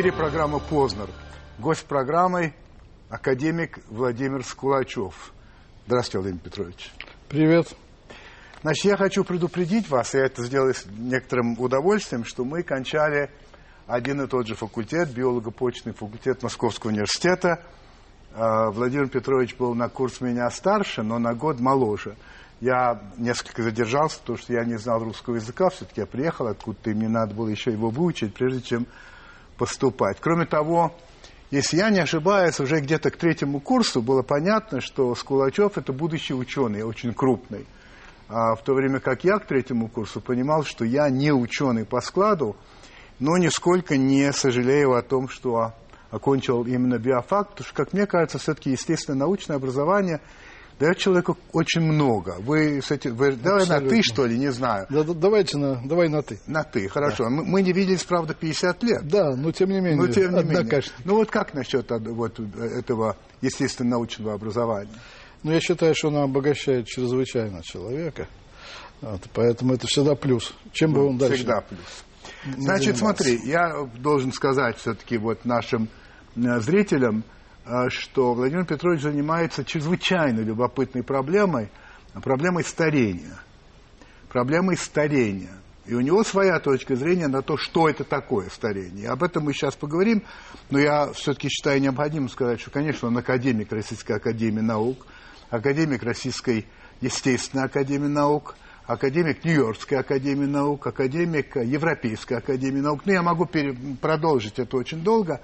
эфире программа «Познер». Гость программы – академик Владимир Скулачев. Здравствуйте, Владимир Петрович. Привет. Значит, я хочу предупредить вас, я это сделаю с некоторым удовольствием, что мы кончали один и тот же факультет, биолого-почный факультет Московского университета. А, Владимир Петрович был на курс меня старше, но на год моложе. Я несколько задержался, потому что я не знал русского языка, все-таки я приехал откуда-то, и мне надо было еще его выучить, прежде чем поступать. Кроме того, если я не ошибаюсь, уже где-то к третьему курсу было понятно, что Скулачев – это будущий ученый, очень крупный. А в то время как я к третьему курсу понимал, что я не ученый по складу, но нисколько не сожалею о том, что окончил именно биофак, потому что, как мне кажется, все-таки естественно научное образование – дает человеку очень много. Вы с этим, вы, давай на ты, что ли, не знаю. Да, да, давайте на, давай на ты. На ты, хорошо. Да. Мы, мы не виделись, правда, 50 лет. Да, но тем не менее. Но тем не менее. Ну вот как насчет вот, этого естественно-научного образования? Ну, я считаю, что оно обогащает чрезвычайно человека. Вот, поэтому это всегда плюс. Чем ну, бы он дальше... Всегда плюс. Значит, смотри, я должен сказать все-таки вот нашим э, зрителям, что Владимир Петрович занимается чрезвычайно любопытной проблемой, проблемой старения. Проблемой старения. И у него своя точка зрения на то, что это такое старение. И об этом мы сейчас поговорим, но я все-таки считаю необходимым сказать, что, конечно, он академик Российской Академии Наук, академик Российской Естественной Академии Наук, академик Нью-Йоркской Академии Наук, академик Европейской Академии Наук. Ну, я могу продолжить это очень долго.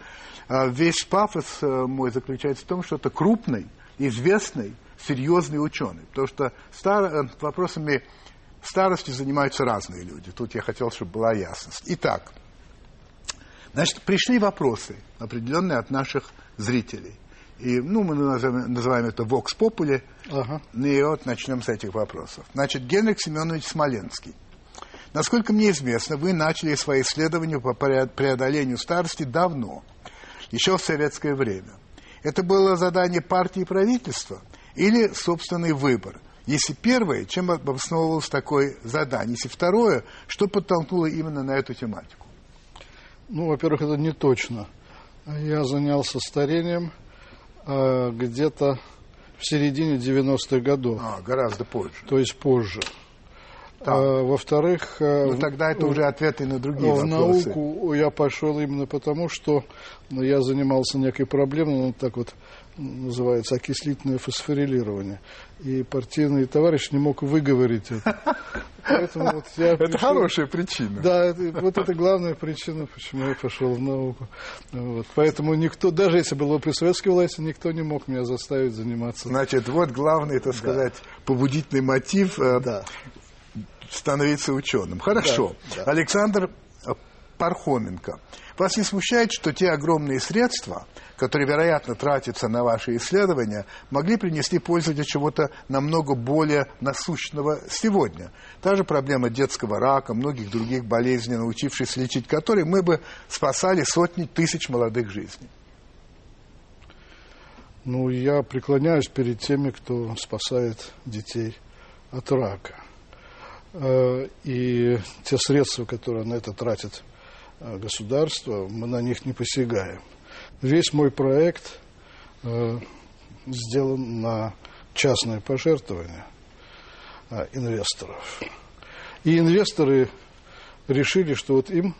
А весь пафос э, мой заключается в том, что это крупный, известный, серьезный ученый. Потому что стар... Э, вопросами старости занимаются разные люди. Тут я хотел, чтобы была ясность. Итак, значит, пришли вопросы определенные от наших зрителей. И, ну, мы называем, называем это Vox Populi. Ага. И вот начнем с этих вопросов. Значит, Генрих Семенович Смоленский. Насколько мне известно, вы начали свои исследования по преодолению старости давно – еще в советское время. Это было задание партии и правительства или собственный выбор? Если первое, чем обосновывалось такое задание? Если второе, что подтолкнуло именно на эту тематику? Ну, во-первых, это не точно. Я занялся старением э, где-то в середине 90-х годов. А, гораздо позже. То есть позже. А, во-вторых... Э, ну, тогда это уже ответы на другие в вопросы. В науку я пошел именно потому, что ну, я занимался некой проблемой, ну, так вот называется, окислительное фосфорилирование. И партийный товарищ не мог выговорить это. Поэтому вот я это пришел... хорошая причина. Да, это, вот это главная причина, почему я пошел в науку. Вот. Поэтому никто, даже если было при советской власти, никто не мог меня заставить заниматься. Значит, вот главный, так сказать, да. побудительный мотив э, да становиться ученым. Хорошо. Да, да. Александр Пархоменко. Вас не смущает, что те огромные средства, которые, вероятно, тратятся на ваши исследования, могли принести пользу для чего-то намного более насущного сегодня? Та же проблема детского рака, многих других болезней, научившись лечить которые, мы бы спасали сотни тысяч молодых жизней. Ну, я преклоняюсь перед теми, кто спасает детей от рака. Э, и те средства, которые на это тратит э, государство, мы на них не посягаем. Весь мой проект э, сделан на частное пожертвование инвесторов. И инвесторы решили, что вот им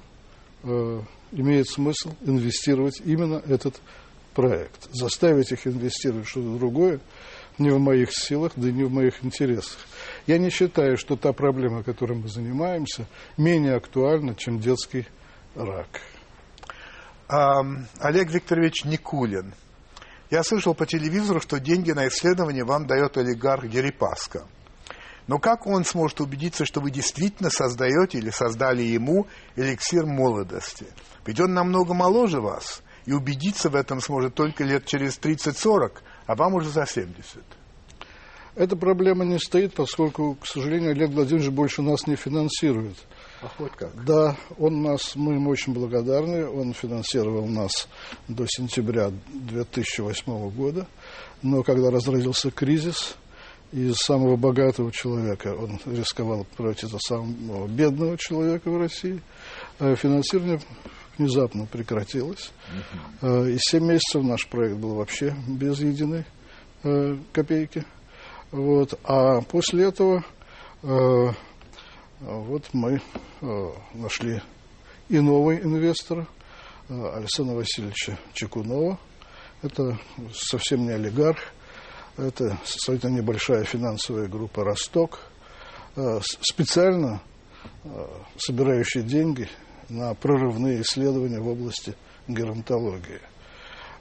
имеет смысл инвестировать именно этот проект. Заставить их инвестировать что-то другое не в моих силах, да и не в моих интересах. Я не считаю, что та проблема, которой мы занимаемся, менее актуальна, чем детский рак. А, Олег Викторович Никулин. Я слышал по телевизору, что деньги на исследование вам дает олигарх Дерипаска. Но как он сможет убедиться, что вы действительно создаете или создали ему эликсир молодости? Ведь он намного моложе вас, и убедиться в этом сможет только лет через 30-40, а вам уже за 70. Эта проблема не стоит, поскольку, к сожалению, Олег Владимирович больше нас не финансирует. А хоть как? Да, он нас, мы ему очень благодарны. Он финансировал нас до сентября 2008 года. Но когда разразился кризис, из самого богатого человека он рисковал превратиться в самого бедного человека в России, а финансирование внезапно прекратилась. Э, и 7 месяцев наш проект был вообще без единой э, копейки. Вот. А после этого э, вот мы нашли и нового инвестора, Александра Васильевича Чекунова. Это совсем не олигарх, это сравнительно небольшая финансовая группа «Росток», специально собирающая деньги на прорывные исследования в области геронтологии.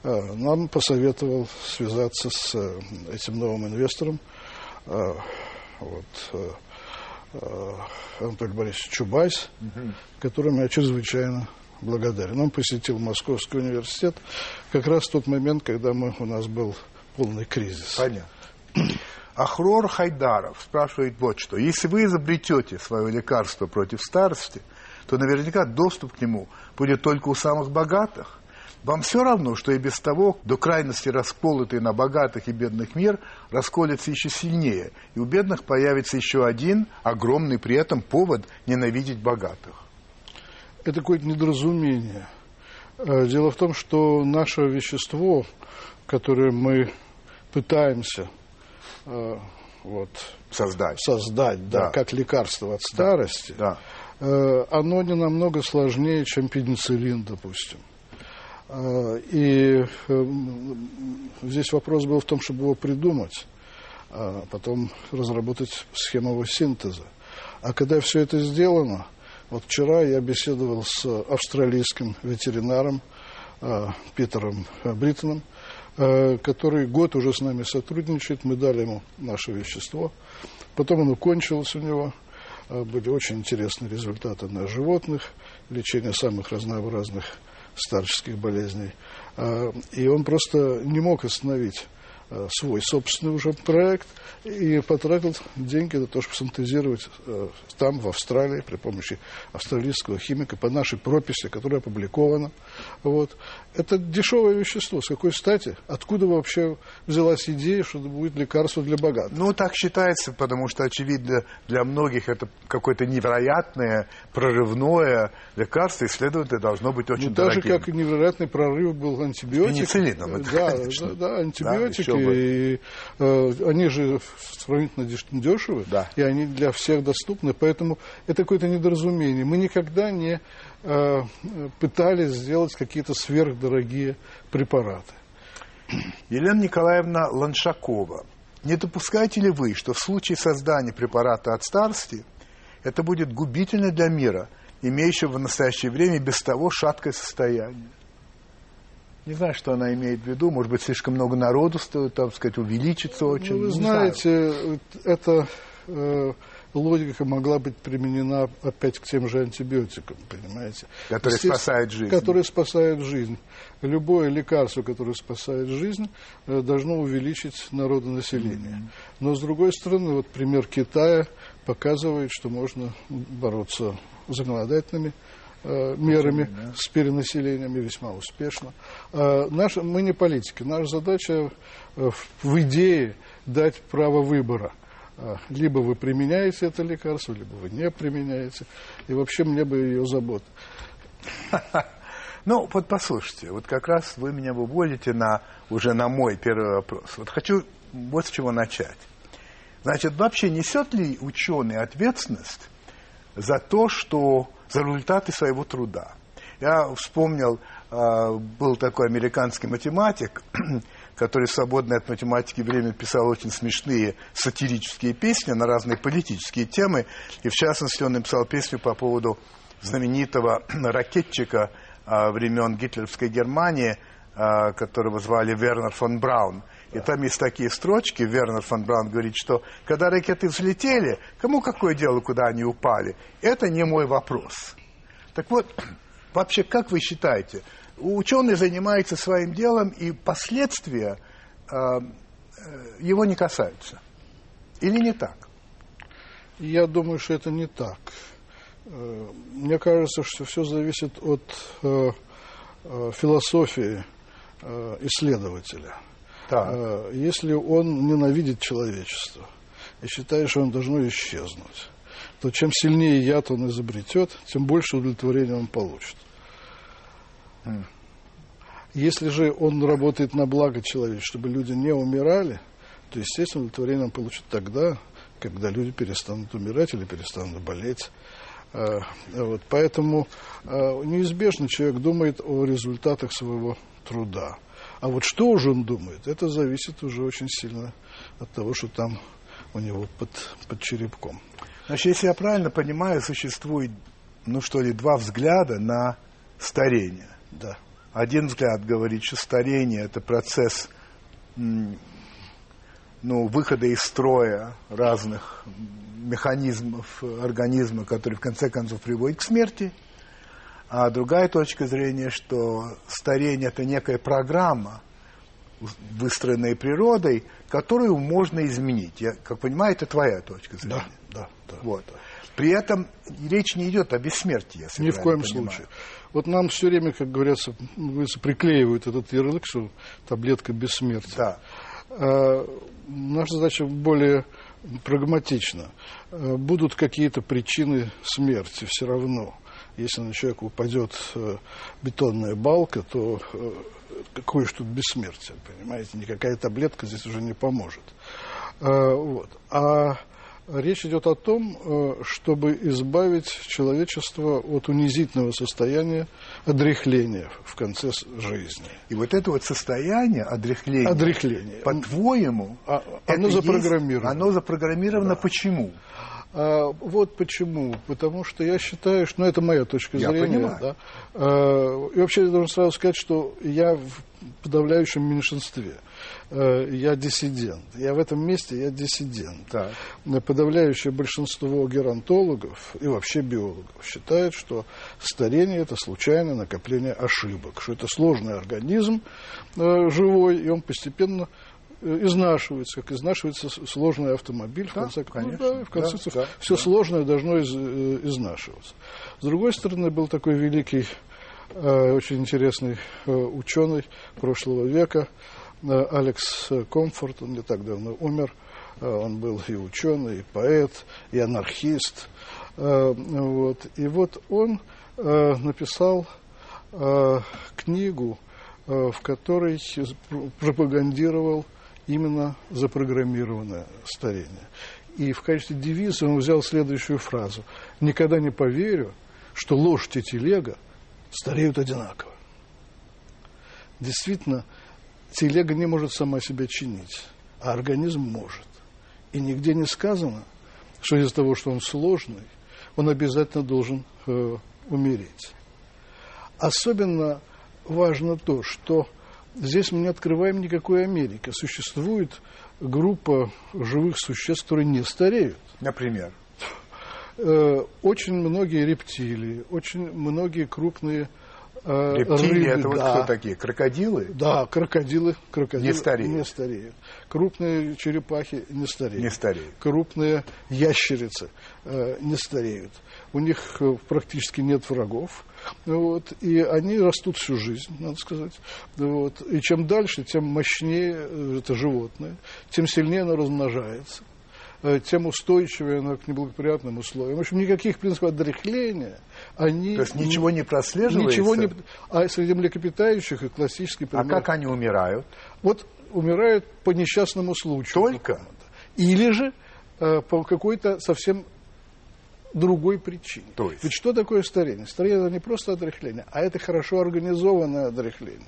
А, нам посоветовал связаться с э, этим новым инвестором, а, вот, э, э, Анатолий Борисович Чубайс, угу. которому я чрезвычайно благодарен. Он посетил Московский университет как раз в тот момент, когда мы, у нас был полный кризис. Понятно. Ахрор Хайдаров спрашивает вот что. Если вы изобретете свое лекарство против старости – то наверняка доступ к нему будет только у самых богатых. Вам все равно, что и без того до крайности расколотый на богатых и бедных мир расколется еще сильнее, и у бедных появится еще один огромный при этом повод ненавидеть богатых. Это какое-то недоразумение. Э, дело в том, что наше вещество, которое мы пытаемся э, вот, создать, создать да, да. как лекарство от старости, да. Э, оно не намного сложнее, чем пенициллин, допустим. Э, и э, здесь вопрос был в том, чтобы его придумать, а потом разработать схему его синтеза. А когда все это сделано, вот вчера я беседовал с австралийским ветеринаром Питером Бриттоном, который год уже с нами сотрудничает, мы дали ему наше вещество, потом оно кончилось у него – Э, были очень интересные результаты на животных, лечение самых разнообразных старческих болезней. Э, и он просто не мог остановить свой собственный уже проект и потратил деньги на то, чтобы синтезировать э, там, в Австралии, при помощи австралийского химика, по нашей прописи, которая опубликована. Вот. Это дешевое вещество. С какой стати? Откуда вообще взялась идея, что это будет лекарство для богатых? Ну, так считается, потому что, очевидно, для многих это какое-то невероятное, прорывное лекарство, и, следовательно, должно быть очень ну, дорогим. Так же, как и невероятный прорыв был антибиотик. Пенициллином, это, да, да, да, антибиотики. Да, и э, они же сравнительно дешевы, да. и они для всех доступны, поэтому это какое-то недоразумение. Мы никогда не э, пытались сделать какие-то сверхдорогие препараты. Елена Николаевна Ланшакова. Не допускаете ли вы, что в случае создания препарата от старости это будет губительно для мира, имеющего в настоящее время без того шаткое состояние? Не знаю, что она имеет в виду. Может быть, слишком много народу, стоит, так сказать, увеличится очень. Ну, вы знаете, эта э, логика могла быть применена опять к тем же антибиотикам, понимаете? Которые спасают жизнь. Которые спасают жизнь. Любое лекарство, которое спасает жизнь, э, должно увеличить народонаселение. Mm-hmm. Но, с другой стороны, вот пример Китая показывает, что можно бороться законодательными Э, мерами да. с перенаселением и весьма успешно. Э, наш, мы не политики. Наша задача э, в идее дать право выбора. Либо вы применяете это лекарство, либо вы не применяете. И вообще мне бы ее забота. Ну, вот послушайте, вот как раз вы меня выводите на, уже на мой первый вопрос. Вот хочу вот с чего начать. Значит, вообще несет ли ученый ответственность за то, что за результаты своего труда. Я вспомнил, а, был такой американский математик, который свободное от математики время писал очень смешные сатирические песни на разные политические темы. И в частности он написал песню по поводу знаменитого ракетчика а, времен гитлеровской Германии, а, которого звали Вернер фон Браун. И там есть такие строчки, Вернер фон Браун говорит, что когда ракеты взлетели, кому какое дело, куда они упали? Это не мой вопрос. Так вот, вообще, как вы считаете, ученый занимается своим делом, и последствия э, э, его не касаются? Или не так? Я думаю, что это не так. Э, мне кажется, что все зависит от э, э, философии э, исследователя. Да. Э, если он ненавидит человечество и считает, что он должно исчезнуть, то чем сильнее яд он изобретет, тем больше удовлетворения он получит. Если же он работает на благо человечества, чтобы люди не умирали, то, естественно, удовлетворение он получит тогда, когда люди перестанут умирать или перестанут болеть. А, вот, поэтому неизбежно человек думает о результатах своего труда. А вот что уже он думает, это зависит уже очень сильно от того, что там у него под, под черепком. Значит, если я правильно понимаю, существует, ну что ли, два взгляда на старение. Да. Один взгляд говорит, что старение – это процесс ну, выхода из строя разных механизмов организма, который в конце концов приводит к смерти. А другая точка зрения, что старение – это некая программа, выстроенная природой, которую можно изменить. Я, как понимаю, это твоя точка зрения. Да, да, да. Вот. При этом речь не идет о бессмертии, если Ни в коем понимаю. случае. Вот нам все время, как говорится, приклеивают этот ярлык, что таблетка бессмертия. Да. А, наша задача более прагматична. А, будут какие-то причины смерти все равно. Если на человека упадет э, бетонная балка, то э, какое же тут бессмертие, понимаете? Никакая таблетка здесь уже не поможет. А, вот. А Речь идет о том, э, чтобы избавить человечество от унизительного состояния одряхления в конце жизни. И вот это вот состояние одряхления, одряхления. по-твоему, а, оно запрограммировано. Есть, оно запрограммировано да. почему? А, вот почему. Потому что я считаю, что, ну, это моя точка я зрения. Понимаю. Да? А, и вообще я должен сразу сказать, что я в подавляющем меньшинстве. Э, я диссидент. Я в этом месте, я диссидент. Так. Подавляющее большинство геронтологов и вообще биологов считают, что старение – это случайное накопление ошибок, что это сложный организм э, живой, и он постепенно э, изнашивается, как изнашивается сложный автомобиль. Да, в конце, конечно, ну, да, в конце да, да, все да. сложное должно из, изнашиваться. С другой стороны, был такой великий, очень интересный ученый прошлого века, Э, Алекс Комфорт, он не так давно умер, э, он был и ученый, и поэт, и анархист. Э, вот. И вот он написал книгу, в которой пропагандировал именно запрограммированное старение. И в качестве девиза он взял следующую фразу. «Никогда не поверю, что лошадь и телега стареют одинаково». Действительно, телега не может сама себя чинить, а организм может. И нигде не сказано, что из-за того, что он сложный, он обязательно должен э, умереть. Особенно важно то, что здесь мы не открываем никакой Америки. Существует группа живых существ, которые не стареют. Например? Э, очень многие рептилии, очень многие крупные Э, Рептилии рыбы, это вот кто такие? Крокодилы? Да, крокодилы, крокодилы не стареют. не стареют. Крупные черепахи не стареют. Не стареют. Крупные ящерицы э, не стареют. У них практически нет врагов. Вот, и они растут всю жизнь, надо сказать. Вот, и чем дальше, тем мощнее э, это животное, тем сильнее оно размножается. Э, тем устойчивее она к неблагоприятным условиям. В общем, никаких принципов отрехления они... То есть ничего не прослеживается? Ничего не... А среди млекопитающих и классический пример... А как они умирают? Вот умирают по несчастному случаю. Только? Или же э, по какой-то совсем другой причине. То есть? Ведь что такое старение? Старение – это не просто отрехление, а это хорошо организованное отрехление.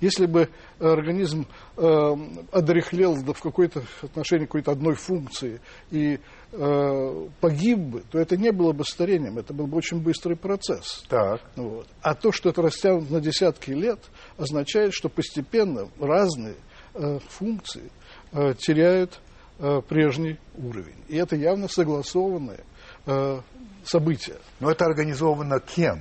Если бы организм э, одрехлел в какой-то отношении какой-то одной функции и э, погиб бы, то это не было бы старением, это был бы очень быстрый процесс. Так. Вот. А то, что это растянут на десятки лет, означает, что постепенно разные э, функции э, теряют э, прежний уровень. И это явно согласованное э, событие. Но это организовано кем?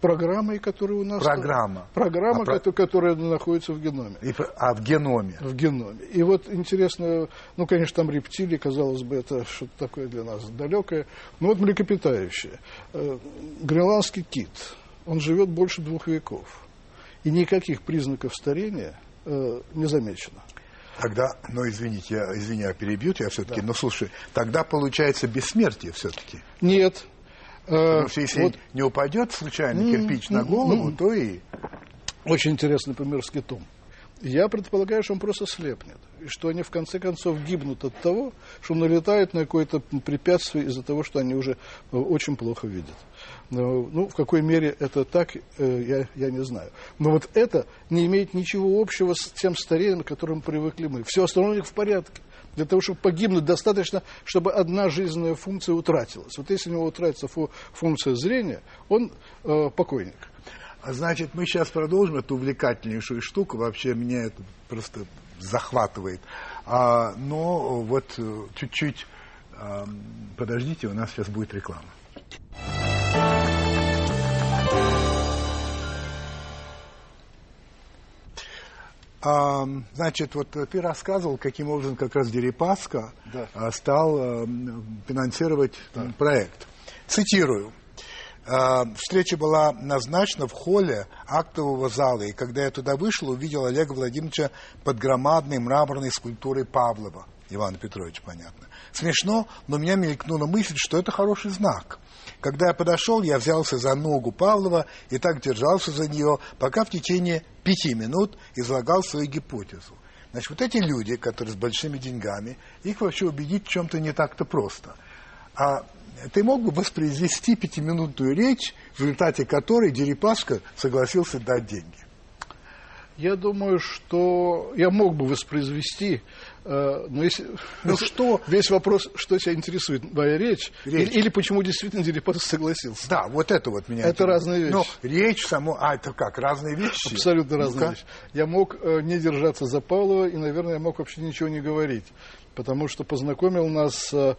программой, которая у нас... Программа. Программа, а которая, которая находится в геноме. И, а в геноме? В геноме. И вот интересно, ну, конечно, там рептилии, казалось бы, это что-то такое для нас далекое. Но вот млекопитающие. Э, гренландский кит, он живет больше двух веков. И никаких признаков старения э, не замечено. Тогда, ну извините, я, извини, я перебью тебя все-таки, да. но слушай, тогда получается бессмертие все-таки. Нет, Потому что если вот, не упадет случайно кирпич на голову, то и... Очень интересный пример с китом. Я предполагаю, что он просто слепнет. И что они в конце концов гибнут от того, что налетают на какое-то препятствие из-за того, что они уже э, очень плохо видят. Ну, в какой мере это так, э, я, я не знаю. Но вот это не имеет ничего общего с тем старением, к которому привыкли мы. Все остальное в порядке. Для того, чтобы погибнуть, достаточно, чтобы одна жизненная функция утратилась. Вот если у него утратится функция зрения, он э, покойник. А значит, мы сейчас продолжим эту увлекательнейшую штуку. Вообще меня это просто захватывает. А, но вот э, чуть-чуть а, подождите, у нас сейчас будет реклама. А, значит, вот ты рассказывал, каким образом как раз Дерипаска да. А, стал а, финансировать да. проект. Цитирую. Э, встреча была назначена в холле актового зала, и когда я туда вышел, увидел Олега Владимировича под громадной мраморной скульптурой Павлова. Ивана Петровича, понятно. Смешно, но у меня мелькнула мысль, что это хороший знак. Когда я подошел, я взялся за ногу Павлова и так держался за нее, пока в течение пяти минут излагал свою гипотезу. Значит, вот эти люди, которые с большими деньгами, их вообще убедить в чем-то не так-то просто. А ты мог бы воспроизвести пятиминутную речь, в результате которой Дерипаска согласился дать деньги? Я думаю, что я мог бы воспроизвести, э, но если ну, что весь вопрос, что тебя интересует, моя речь, речь. Или, или почему действительно Дерипасов согласился? Да, вот это вот меня. Это разные вещи. Но речь само, а это как разные вещи? Абсолютно разные вещи. Я мог э, не держаться за Павлова и, наверное, я мог вообще ничего не говорить потому что познакомил нас э,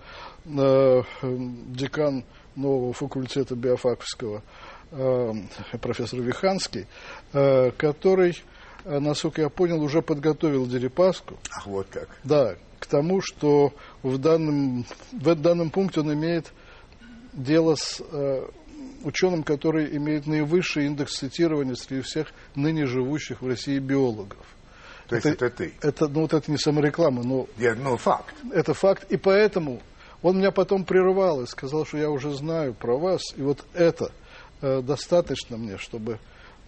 э, декан нового факультета биофаковского э, профессор Виханский, э, который, насколько я понял, уже подготовил Дерипаску. Ах, вот как. Да, к тому, что в данном, в данном пункте он имеет дело с э, ученым, который имеет наивысший индекс цитирования среди всех ныне живущих в России биологов. То есть это, это ты? Это, ну, вот это не самореклама, но... Я, ну, факт. Это факт, и поэтому он меня потом прерывал и сказал, что я уже знаю про вас, и вот это э, достаточно мне, чтобы э,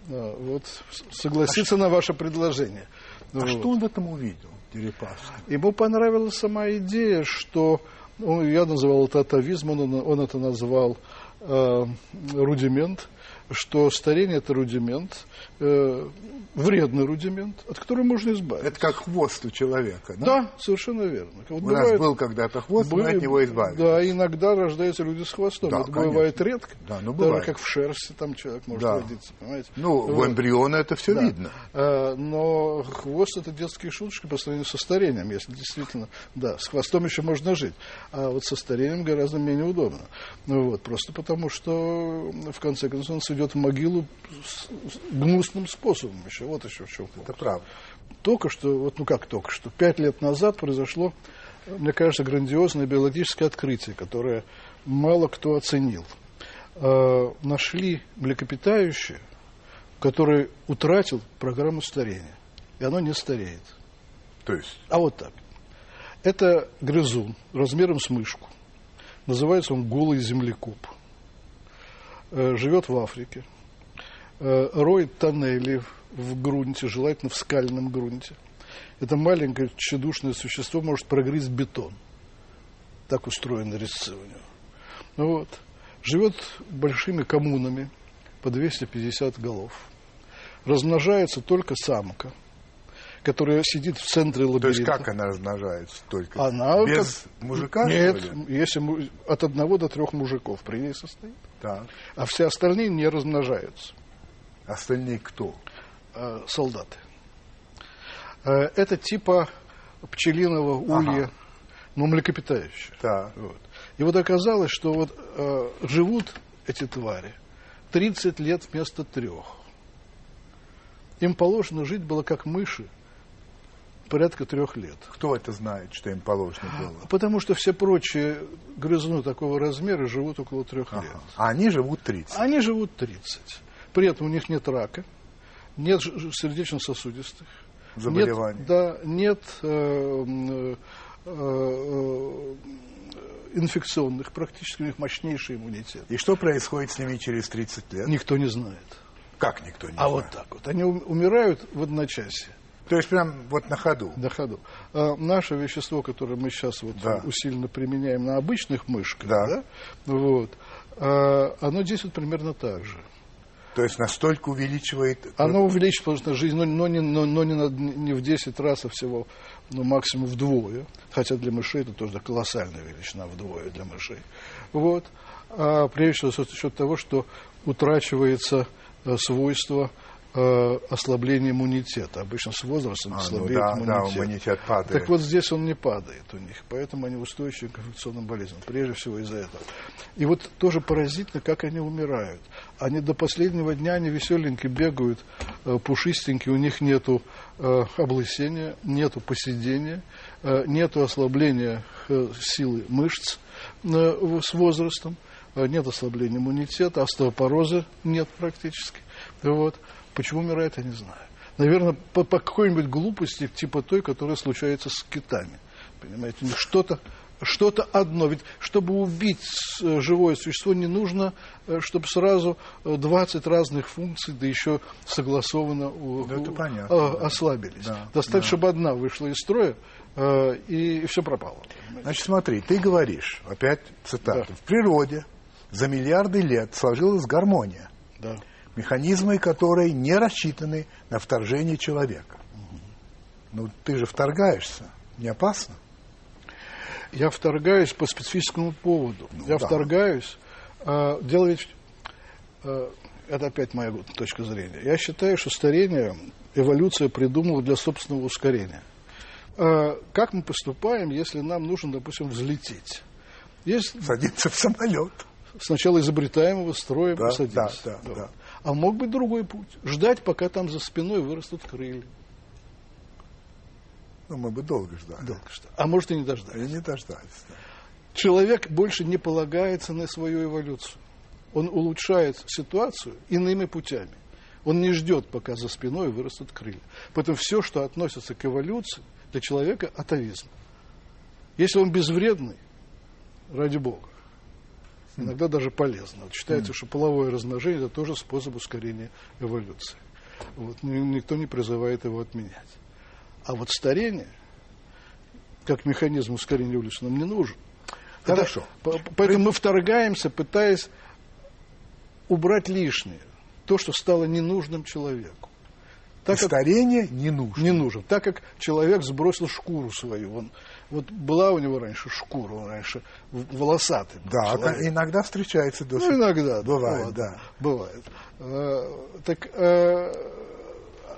вот согласиться а на ваше предложение. А вот. что он в этом увидел, Дерипаска? Ему понравилась сама идея, что ну, я называл это атовизмом, он, он это назвал э, рудимент, что старение это рудимент, э, вредный рудимент, от которого можно избавиться. Это как хвост у человека, да? Да, совершенно верно. Вот у бывает, нас был когда-то хвост, были, мы от него избавились. Да, иногда рождаются люди с хвостом. Да, это конечно. бывает редко. Да, ну бывает. Даже как в шерсти там человек может да. родиться, понимаете? Ну, вот. у эмбриона это все да. видно. А, но хвост это детские шуточки по сравнению со старением, если действительно, да, с хвостом еще можно жить. А вот со старением гораздо менее удобно. Ну, вот, просто потому, что в конце концов он идет в могилу с гнусным способом еще. Вот еще в чем Это правда. Только что, вот ну как только что, пять лет назад произошло, мне кажется, грандиозное биологическое открытие, которое мало кто оценил. Э, нашли млекопитающее, которое утратил программу старения. И оно не стареет. То есть? А вот так. Это грызун размером с мышку. Называется он голый землекоп. Э, живет в Африке. Э, роет тоннели в грунте, желательно в скальном грунте. Это маленькое тщедушное существо может прогрызть бетон. Так устроены резцы у него. Ну вот. Живет большими коммунами по 250 голов. Размножается только самка, которая сидит в центре лабиринта. То есть как она размножается только? Она Без как... мужика? Нет, если от одного до трех мужиков при ней состоит. Так. А все остальные не размножаются. Остальные кто? Э, солдаты. Э, это типа пчелиного улья, ага. но млекопитающее. Да. Вот. И вот оказалось, что вот э, живут эти твари 30 лет вместо трех. Им положено жить было как мыши порядка трех лет. Кто это знает, что им положено было? Потому что все прочие грызуны такого размера живут около трех ага. лет. А они живут 30? Они живут 30. При этом у них нет рака нет сердечно-сосудистых, заболеваний. Нет, да, нет э, э, инфекционных практически, у них мощнейший иммунитет. И что происходит с ними через 30 лет? Никто не знает. Как никто не а знает? вот так вот. Они умирают в одночасье. То есть прям вот на ходу? На ходу. А наше вещество, которое мы сейчас вот да. усиленно применяем на обычных мышках, да. Да, вот, а, оно действует примерно так же. То есть настолько увеличивает... Оно увеличивает, потому что жизнь, но, но, не, но, но не, на, не в 10 раз, а всего ну, максимум вдвое. Хотя для мышей это тоже колоссальная величина вдвое для мышей. Вот. А прежде всего за счет того, что утрачивается э, свойство э, ослабления иммунитета. Обычно с возрастом а, слабеет ну, да, иммунитет. Да, иммунитет падает. Так вот здесь он не падает у них, поэтому они устойчивы к инфекционным болезням, прежде всего из-за этого. И вот тоже поразительно, как они умирают. Они до последнего дня, они веселенькие, бегают, э, пушистенькие, у них нету э, облысения, нету поседения, э, нету ослабления э, силы мышц э, с возрастом, э, нет ослабления иммунитета, остеопороза нет практически. Вот. Почему умирает, я не знаю. Наверное, по, по какой-нибудь глупости, типа той, которая случается с китами. Понимаете, что-то что-то одно. Ведь чтобы убить э, живое существо, не нужно, э, чтобы сразу 20 разных функций, да еще согласованно да, это понятно, э, ослабились. Да, Достаточно, да. чтобы одна вышла из строя, и все пропало. Значит, смотри, ты говоришь, опять цитата, Да. в природе за миллиарды лет сложилась гармония, Да. Механизмы которой не рассчитаны на вторжение человека. Ну, ты же вторгаешься, не опасно? Я вторгаюсь по специфическому поводу. Ну, я да. вторгаюсь. А, дело ведь... а, это опять моя точка зрения. Я считаю, что старение эволюция придумала для собственного ускорения. А, как мы поступаем, если нам нужно, допустим, взлететь? Есть Садиться в самолет. сначала изобретаем его, строим, Да, садимся. да, да, да. А мог быть другой путь. Ждать, пока там за спиной вырастут крылья. Ну, мы бы долго ждали. Долго что. А может и не дождаться. И не дождались. да. Человек больше не полагается на свою эволюцию. Он улучшает ситуацию иными путями. Он не ждет, пока за спиной вырастут крылья. Поэтому все, что относится к эволюции, для человека атовизм. Если он безвредный, ради бога, иногда даже полезно. Вот считается, что половое размножение это тоже способ ускорения эволюции. Вот, ни- никто не призывает его отменять. А вот старение, как механизм ускорения эволюции, нам не нужен. Хорошо. По- Поэтому мы вторгаемся, пытаясь убрать лишнее, то, что стало ненужным человеку. Так как старение не нужно. не нужен. Так как человек сбросил шкуру свою. Он, вот была у него раньше шкура, он раньше волосатый. Да, человек. ка- иногда встречается до Ну, иногда. Бывает, вот, да. Бывает. Э, так, э,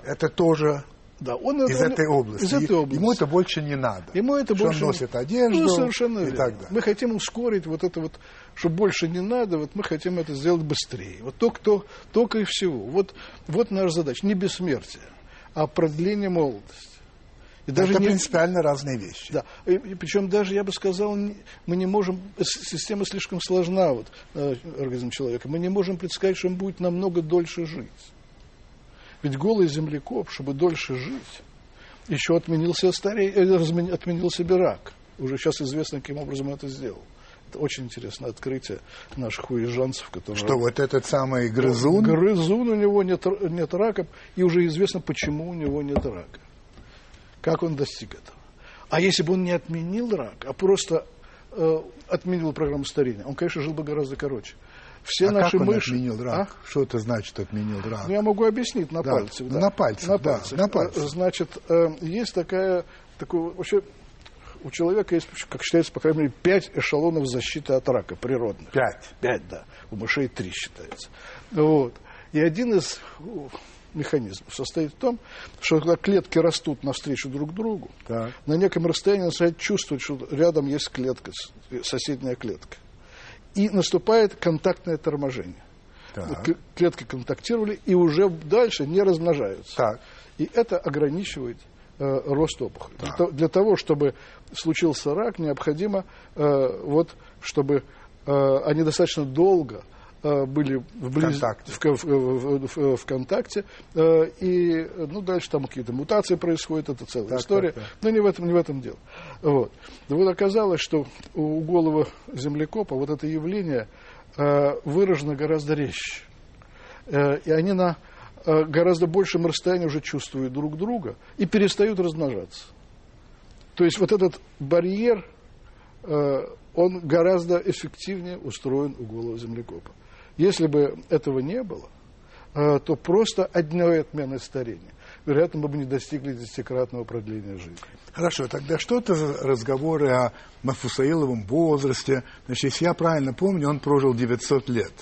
Это тоже да, он из он- этой области. Из этой области. Ему это больше не надо. Ему это больше он носит одежду Ну, совершенно и верно. так далее. Мы хотим ускорить вот это вот, чтобы больше не надо, вот мы хотим это сделать быстрее. Вот только, то, только и всего. Вот, вот наша задача. Не бессмертие, а продление молодости. И даже это не, принципиально разные вещи. да, и, и причем даже, я бы сказал, не- мы не можем, система слишком сложна, вот, э, организм человека, мы не можем предсказать, что он будет намного дольше жить. Ведь голый землекоп, чтобы дольше жить, еще отменил себе, старей, э, отменил себе рак. Уже сейчас известно, каким образом он это сделал. Очень интересное открытие наших уезжанцев, которые... Что вот этот самый грызун, Грызун, у него нет, нет рака, и уже известно, почему у него нет рака. Как он достиг этого. А если бы он не отменил рак, а просто э, отменил программу старения, он, конечно, жил бы гораздо короче. Все а наши как он мыши... отменил рак? А? Что это значит отменил рак? Ну, я могу объяснить на Да, пальцах. на пальцах, на да, пальцах. на пальцах. Э, Значит, э, есть такая, такой, вообще, у человека есть, как считается, по крайней мере, пять эшелонов защиты от рака природных. Пять. Пять, да. У мышей три считается. Вот. И один из у, механизмов состоит в том, что когда клетки растут навстречу друг другу, Так. на неком расстоянии начинает чувствовать, что рядом есть клетка, соседняя клетка. И наступает контактное торможение. Так. Клетки контактировали и уже дальше не размножаются. Так. И это ограничивает э, рост опухоли. Для, то- для того, чтобы случился рак, необходимо, э, вот, чтобы э, они достаточно долго э, были вблиз... ВКонтакте, в, в, в, ВКонтакте э, и ну, дальше там какие-то мутации происходят, это целая так, история, так, так. но не в этом, не в этом дело. Вот. Вот оказалось, что у голого землекопа вот это явление выражено гораздо резче. И они на гораздо большем расстоянии уже чувствуют друг друга и перестают размножаться. То есть вот этот барьер, э, он гораздо эффективнее устроен у голого землекопа. Если бы этого не было, э, то просто одной отмены старения. Вероятно, мы бы не достигли десятикратного продления жизни. Хорошо, тогда что это за разговоры о Мафусаиловом возрасте? Значит, если я правильно помню, он прожил 900 лет,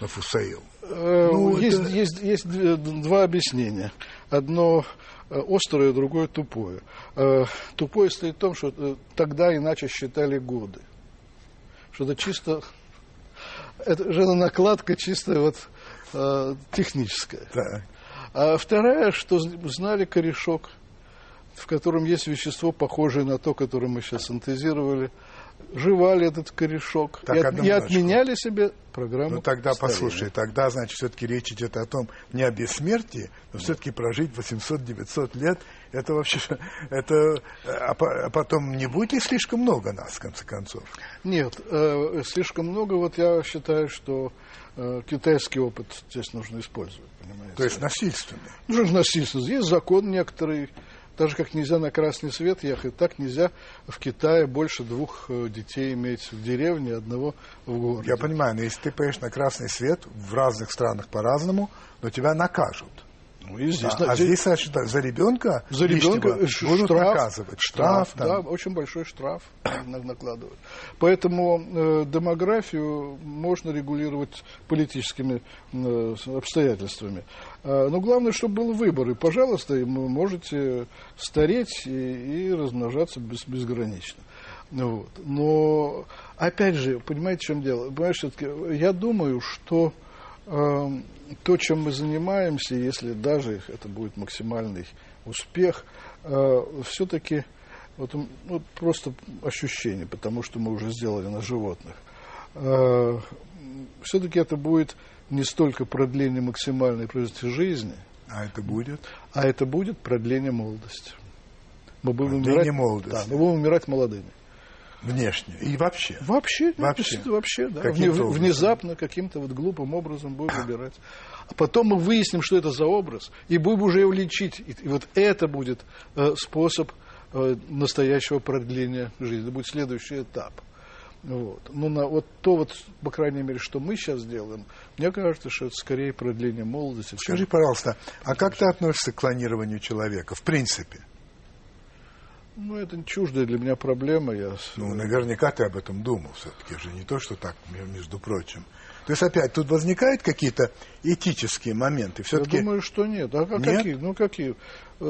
Мафусаил. Э, ну, есть, это... есть, есть два объяснения. Одно Э, острое, другое тупое. Э, тупое стоит в том, что тогда иначе считали годы. Что это чисто... Это же накладка чисто вот техническая. Да. А вторая, что знали корешок, в котором есть вещество, похожее на то, которое мы сейчас синтезировали, жевали этот корешок так, и, от, и отменяли себе программу. Ну тогда старения. послушай, тогда, значит, все-таки речь идет о том, не о бессмертии, но все-таки прожить 800-900 лет, это вообще, это, а, а потом не будет ли слишком много нас, в конце концов? Нет, э, слишком много, вот я считаю, что э, китайский опыт здесь нужно использовать, понимаете? То есть насильственный? Ну, насильственный. Есть закон некоторый, так же, как нельзя на красный свет ехать, так нельзя в Китае больше двух э, детей иметь в деревне, одного в городе. Я понимаю, но если ты поедешь на красный свет, в разных странах по-разному, но тебя накажут. Ну, и здесь, а, а здесь, значит, за ребенка, за ребенка будут штраф, наказывать. Штраф, штраф да, очень большой штраф накладывают. Поэтому э, демографию можно регулировать политическими э, обстоятельствами. Э, но главное, чтобы был выбор. И, пожалуйста, вы можете стареть и, и размножаться без, безгранично. Вот. Но, опять же, понимаете, в чем дело? Понимаешь, я думаю, что Эм, то, чем мы занимаемся, если даже это будет максимальный успех, э, все-таки вот, ну, просто ощущение, потому что мы уже сделали на животных. Э, все-таки это будет не столько продление максимальной производительности жизни, а это будет? А это будет продление молодости. Мы будем продление умирать, молодости. Да, мы будем умирать молодыми. Внешне и вообще. Вообще, вообще, вообще да. Каким Внезапно каким-то вот глупым образом будем выбирать. А потом мы выясним, что это за образ, и будем уже его лечить. И, и вот это будет э, способ э, настоящего продления жизни. Это будет следующий этап. Вот. Ну, на, вот то вот, по крайней мере, что мы сейчас делаем, мне кажется, что это скорее продление молодости. Скажи, чем... пожалуйста, а как ты относишься к клонированию человека, в принципе? Ну, это чуждая для меня проблема. Я... Ну, наверняка ты об этом думал все-таки же, не то, что так, между прочим. То есть, опять, тут возникают какие-то этические моменты? Все-таки... Я думаю, что нет. А нет? какие? Ну, какие? Э,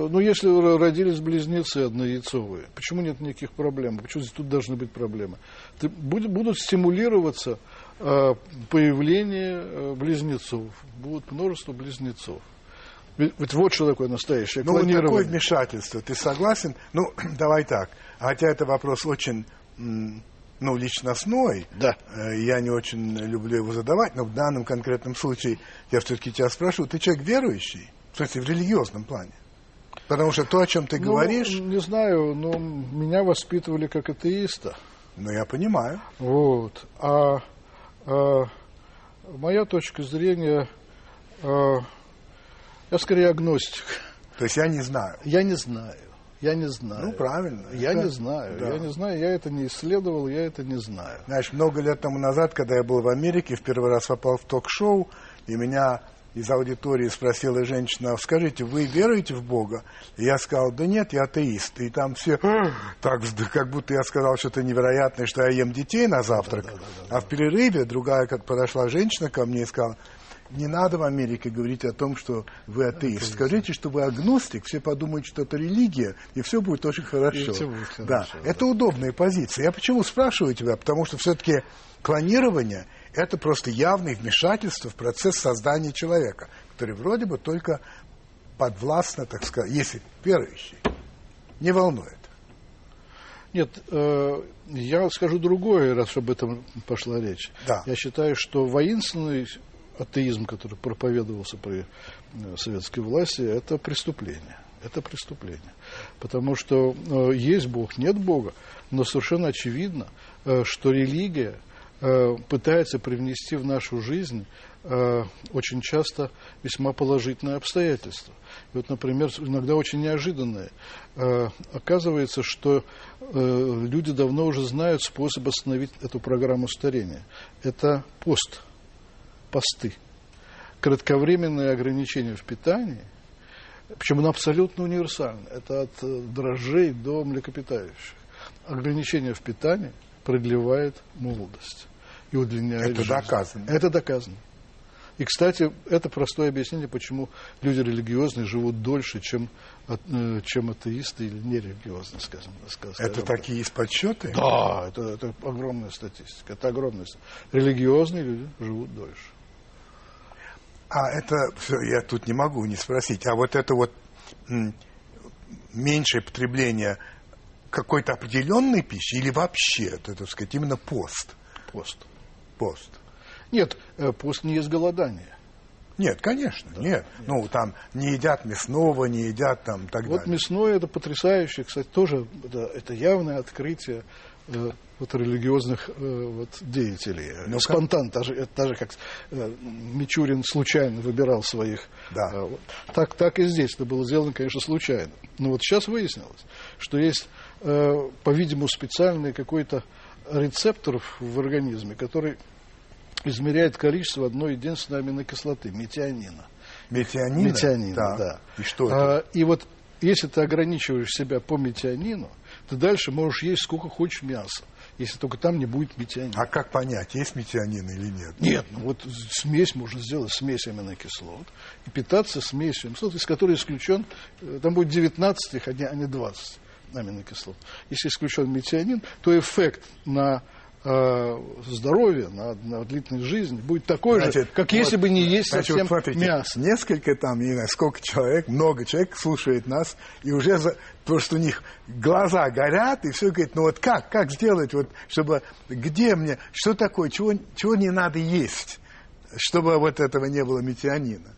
ну, если родились близнецы однояйцовые, почему нет никаких проблем? Почему здесь тут должны быть проблемы? Ты, будет, будут стимулироваться э, появление э, близнецов. Будет множество близнецов. Ведь вот что такое настоящее. Ну, вот такое вмешательство, ты согласен? Ну, давай так. Хотя это вопрос очень, ну, личностной. Да. Э, я не очень люблю его задавать, но в данном конкретном случае я все-таки тебя спрашиваю, ты человек верующий? В смысле, в религиозном плане? Потому что то, о чем ты ну, говоришь... Не знаю, но меня воспитывали как атеиста. Ну, я понимаю. Вот. А, а моя точка зрения... А, я скорее агностик. То есть я не знаю. Я не знаю. Я не знаю. Ну, правильно. Я это, не знаю. Да. Я не знаю. Я это не исследовал, я это не знаю. Знаешь, много лет тому назад, когда я был в Америке, в первый раз попал в ток-шоу, и меня из аудитории спросила женщина, скажите, вы веруете в Бога? И я сказал, да нет, я атеист. И там все так, как будто я сказал что-то невероятное, что я ем детей на завтрак. Да, да, да, а в перерыве другая, как подошла женщина ко мне и сказала, не надо в Америке говорить о том, что вы атеист. Скажите, что вы агностик, все подумают, что это религия, и все будет очень хорошо. Все будет хорошо да. да, это удобная позиция. Я почему спрашиваю тебя? Потому что все-таки клонирование – это просто явное вмешательство в процесс создания человека, который вроде бы только подвластно, так сказать, если верующий, не волнует. Нет, э, я скажу другое, раз об этом пошла речь. Да. Я считаю, что воинственный атеизм, который проповедовался при э, советской власти, это преступление. Это преступление. Потому что э, есть Бог, нет Бога, но совершенно очевидно, э, что религия пытается привнести в нашу жизнь очень часто весьма положительные обстоятельства. И вот, например, иногда очень неожиданные. Оказывается, что люди давно уже знают способ остановить эту программу старения. Это пост, посты. Кратковременные ограничения в питании, причем оно абсолютно универсально. Это от э, дрожжей до млекопитающих. Ограничение в питании продлевает молодость и удлиняет Это жизнь. доказано. Это доказано. И, кстати, это простое объяснение, почему люди религиозные живут дольше, чем, э, чем атеисты или нерелигиозные, скажем, скажем Это так. такие есть подсчеты? Да, это, это огромная статистика. Это огромная статистика. Религиозные люди живут дольше. А это все, я тут не могу не спросить. А вот это вот меньшее потребление какой-то определенной пищи или вообще, это, так сказать, именно пост? Пост. Пост. Нет, э, пост не есть голодание. Нет, конечно, нет. Ну, там не едят мясного, не едят там так Вот далее. мясное это потрясающе, кстати, тоже это, это явное открытие э, вот религиозных э, вот деятелей. Ну-ка. Спонтан, даже, это даже как э, Мичурин случайно выбирал своих. Да. э, вот. так, так и здесь это было сделано, конечно, случайно. Но вот сейчас выяснилось, что есть, э, по-видимому, специальный какой-то рецептор в организме, который измеряет количество одной единственной аминокислоты, метионина. Метионина? Метионина, Так. да. И что это? А, и вот если ты ограничиваешь себя по метионину, ты дальше можешь есть сколько хочешь мяса, если только там не будет метионина. А как понять, есть метионин или нет? Нет, ну вот смесь можно сделать, смесь аминокислот, и питаться смесью аминокислот, из которой исключен, э, там будет 19 их, а не, а не 20 аминокислот. Если исключен метионин, то эффект на здоровье, на, на длительность жизни будет такой же, Значит, как вот, если бы не есть Значит, совсем вот смотрите, мясо. Несколько там, не знаю, сколько человек, много человек слушает нас, и уже за, потому что у них глаза горят, и все говорит, ну вот как, как сделать, вот, чтобы, где мне, что такое, чего, чего не надо есть, чтобы вот этого не было метионина?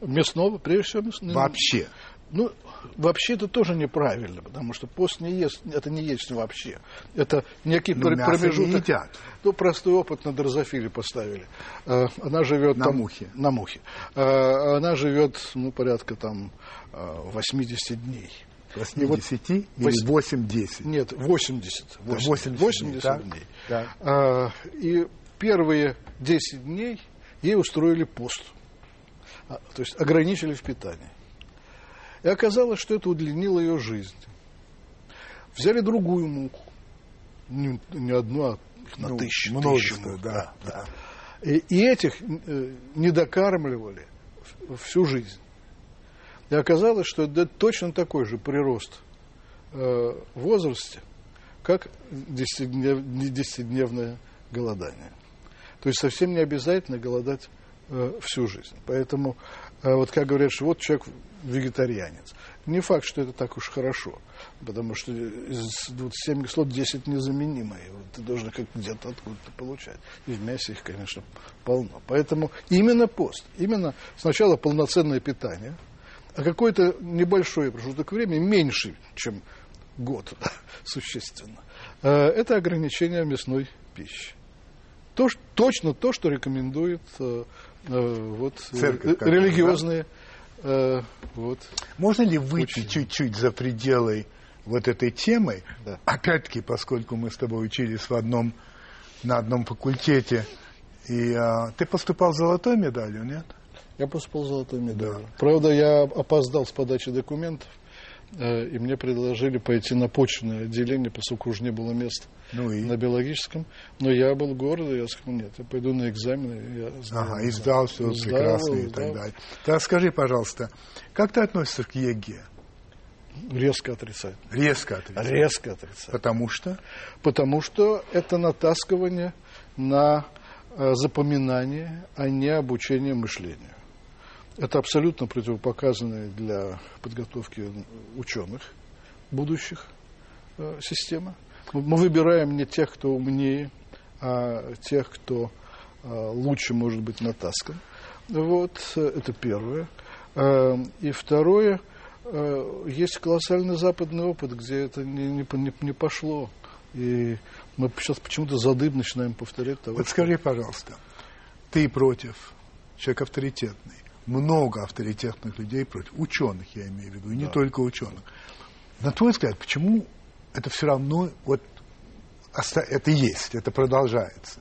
Мясного, прежде всего, мясного. Вообще. Ну, вообще это тоже неправильно, потому что пост не ест, это не есть вообще. Это некий Ну, пр- мясо не промежуток. едят. Ну, простой опыт на дрозофиле поставили. Э, Она живет На там- мухе. На мухе. Э, Она живет, ну, порядка там э, 80 дней. 80 или вось- 8-10? Нет, 80. 80 80, так? дней. Так. А, и первые 10 дней ей устроили пост. А, то есть ограничили в питании. И оказалось, что это удлинило ее жизнь. Взяли другую муку. Не, не одну, а их на Ну, тысячи. множество, тысячи мук, да, да. И, и этих э, не докармливали всю жизнь. И оказалось, что это точно такой же прирост э, в возрасте, как 10-днев- не 10-дневное голодание. То есть совсем не обязательно голодать э, всю жизнь. Поэтому, э, вот как говорят, что вот человек вегетарианец. Не факт, что это так уж хорошо, потому что из 27 кислот 10 незаменимые. Вот Ты должен как где-то откуда-то получать. И в мясе их, конечно, полно. Поэтому именно пост, именно сначала полноценное питание, а какой-то небольшой промежуток времени, меньше, чем год, существенно, э, это ограничение мясной пищи. То, точно то, что рекомендует э, вот, э, Церковь, э, религиозные э, вот, Можно ли выйти чуть-чуть за пределы вот этой темы? Да. Опять-таки, поскольку мы с тобой учились в одном, на одном факультете, и а, ты поступал с золотой медалью, нет? Я поступил золотой медалью. Правда, я опоздал с подачей документов, э, и мне предложили пойти на почвенное отделение, поскольку уже не было места Ну и? на биологическом. Но я был гордый, я сказал, нет, я пойду на экзамены. и Я сдал Ага, и сдал все Сдал, прекрасно и так далее. Так скажи, пожалуйста, как ты относишься к ЕГЭ? Резко отрицательно. Резко отрицательно. Резко отрицательно. Потому что? Потому что это натаскивание на э, запоминание, а не обучение мышлению. Это абсолютно противопоказанная для подготовки ученых будущих э, система. Мы выбираем не тех, кто умнее, а тех, кто а, лучше может быть натаскан. Вот, это первое. А, и второе, а, есть колоссальный западный опыт, где это не, не, не пошло. И мы сейчас почему-то задым начинаем повторять того. Вот скажи, пожалуйста, ты против, человек авторитетный, много авторитетных людей против, ученых я имею в виду, и не только ученых. На твой взгляд, почему это все равно вот это есть, это продолжается?